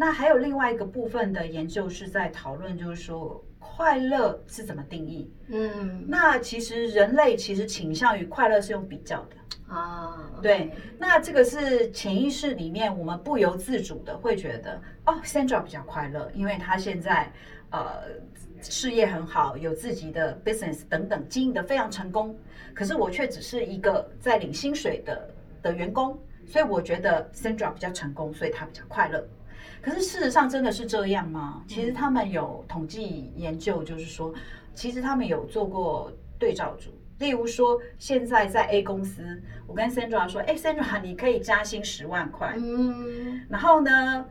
那还有另外一个部分的研究是在讨论，就是说快乐是怎么定义？嗯那其实人类其实倾向于快乐是用比较的。啊，对，那这个是潜意识里面我们不由自主的会觉得，哦，Sandra 比较快乐，因为他现在呃事业很好，有自己的 business 等等，经营的非常成功。可是我却只是一个在领薪水的的员工，所以我觉得 Sandra 比较成功，所以他比较快乐。可是事实上真的是这样吗？其实他们有统计研究，就是说，其实他们有做过对照组。例如说，现在在 A 公司，我跟 Sandra 说：“哎，Sandra，你可以加薪十万块。嗯然后呢，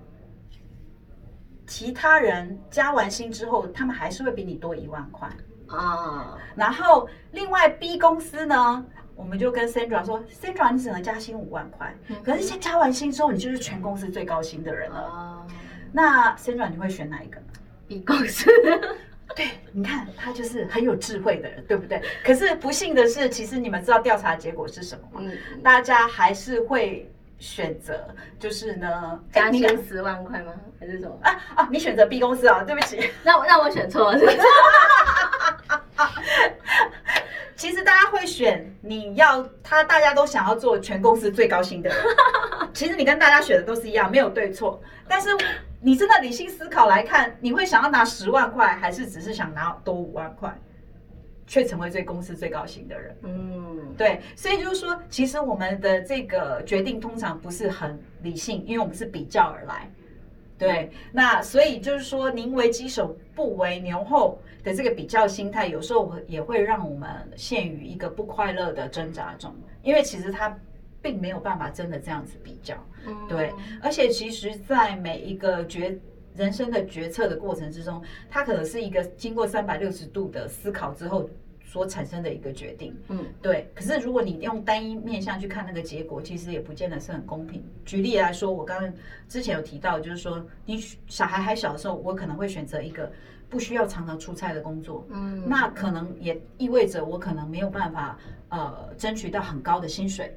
其他人加完薪之后，他们还是会比你多一万块。啊，然后另外 B 公司呢，我们就跟 Sandra 说：“Sandra，你只能加薪五万块。可是先加完薪之后，你就是全公司最高薪的人了。啊那 Sandra，你会选哪一个？，B 公司，对，你看他就是很有智慧的人，对不对？可是不幸的是，其实你们知道调查结果是什么吗？嗯，大家还是会选择，就是呢，哎加薪十万块吗？还是什么？啊啊，你选择 B 公司啊，对不起。那我让我选错了？其实大家会选你要他，大家都想要做全公司最高薪的人。其实你跟大家选的都是一样，没有对错。但是你真的理性思考来看，你会想要拿十万块，还是只是想拿多五万块，却成为最公司最高薪的人？嗯，对，所以就是说，其实我们的这个决定通常不是很理性，因为我们是比较而来。对，那所以就是说，宁为鸡首不为牛后的这个比较心态，有时候也会让我们陷于一个不快乐的挣扎中，因为其实它并没有办法真的这样子比较。嗯对，而且其实，在每一个决人生的决策的过程之中，它可能是一个经过三百六十度的思考之后所产生的一个决定。嗯对，可是如果你用单一面向去看那个结果，其实也不见得是很公平。举例来说，我刚刚之前有提到，就是说你小孩还小的时候，我可能会选择一个不需要常常出差的工作，嗯，那可能也意味着我可能没有办法呃争取到很高的薪水。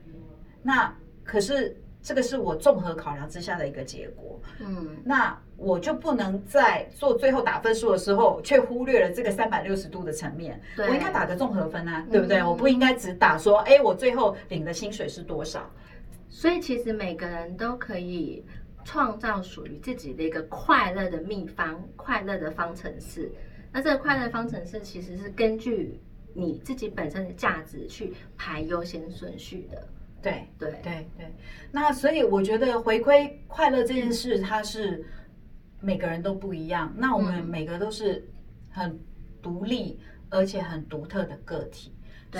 那可是这个是我综合考量之下的一个结果。嗯那我就不能在做最后打分数的时候，却忽略了这个三百六十度的层面。我应该打个综合分啊，对不对？嗯我不应该只打说，哎，我最后领的薪水是多少？所以其实每个人都可以创造属于自己的一个快乐的秘方、快乐的方程式。那这个快乐方程式其实是根据你自己本身的价值去排优先顺序的。对对，对对。那所以我觉得回归快乐这件事，它是每个人都不一样。那我们嗯每个都是很独立而且很独特的个体。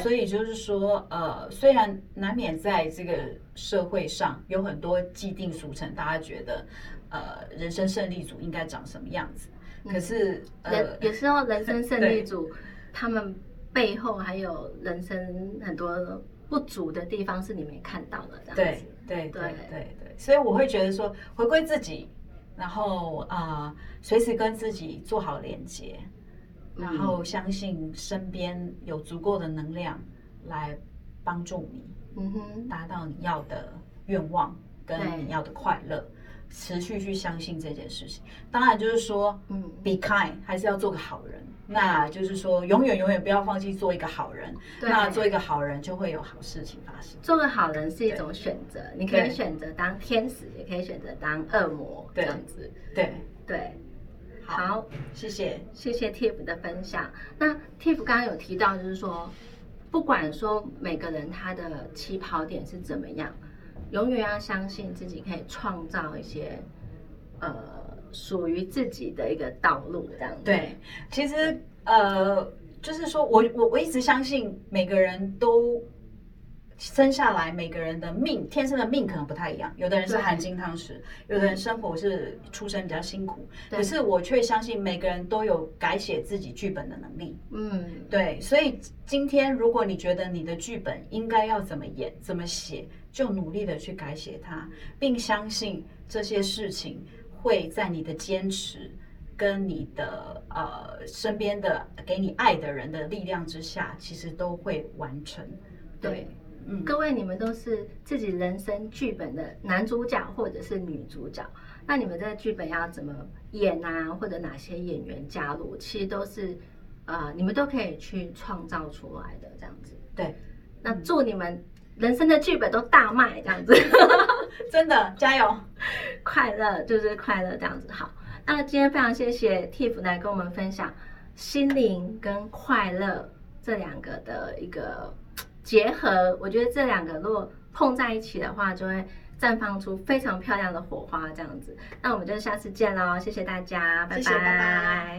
所以就是说，呃，虽然难免在这个社会上有很多既定俗成，大家觉得，呃，人生胜利组应该长什么样子，可是，呃，有时候人生胜利 对组，他们背后还有人生很多不足的地方是你没看到的，这样对子。对对对对。对，所以我会觉得说，回归自己，然后啊、呃随时跟自己做好连接，然嗯。后相信身边有足够的能量来帮助你嗯哼，达到你要的愿望跟你要的快乐，持续去相信这件事情。当然就是说嗯，，be kind，还是要做个好人。那就是说，永远永远不要放弃做一个好人。对那做一个好人，就会有好事情发生。做个好人是一种选择，你可以对选择当天使，也可以选择当恶魔，这对样子。对，对，好，好，谢谢。谢谢 Tiff 的分享。那 Tiff 刚刚有提到，就是说，不管说每个人他的起跑点是怎么样，永远要相信自己可以创造一些呃属于自己的一个道路，这样子。对，其实呃，就是说我我我一直相信每个人都生下来，每个人的命天生的命可能不太一样，有的人是含金汤匙，有的人生活是出生比较辛苦，可是我却相信每个人都有改写自己剧本的能力。嗯，对，所以今天如果你觉得你的剧本应该要怎么演、怎么写，就努力的去改写它，并相信这些事情会在你的坚持跟你的呃身边的给你爱的人的力量之下，其实都会完成。对。嗯，各位，你们都是自己人生剧本的男主角或者是女主角。那你们这个剧本要怎么演啊，或者哪些演员加入，其实都是呃，你们都可以去创造出来的这样子。对，那祝你们人生的剧本都大卖，这样子，真的加油！快乐就是快乐这样子。好，那今天非常谢谢 Tiff 来跟我们分享心灵跟快乐这两个的一个结合。我觉得这两个如果碰在一起的话，就会绽放出非常漂亮的火花，这样子。那我们就下次见喽，谢谢大家，拜谢谢拜拜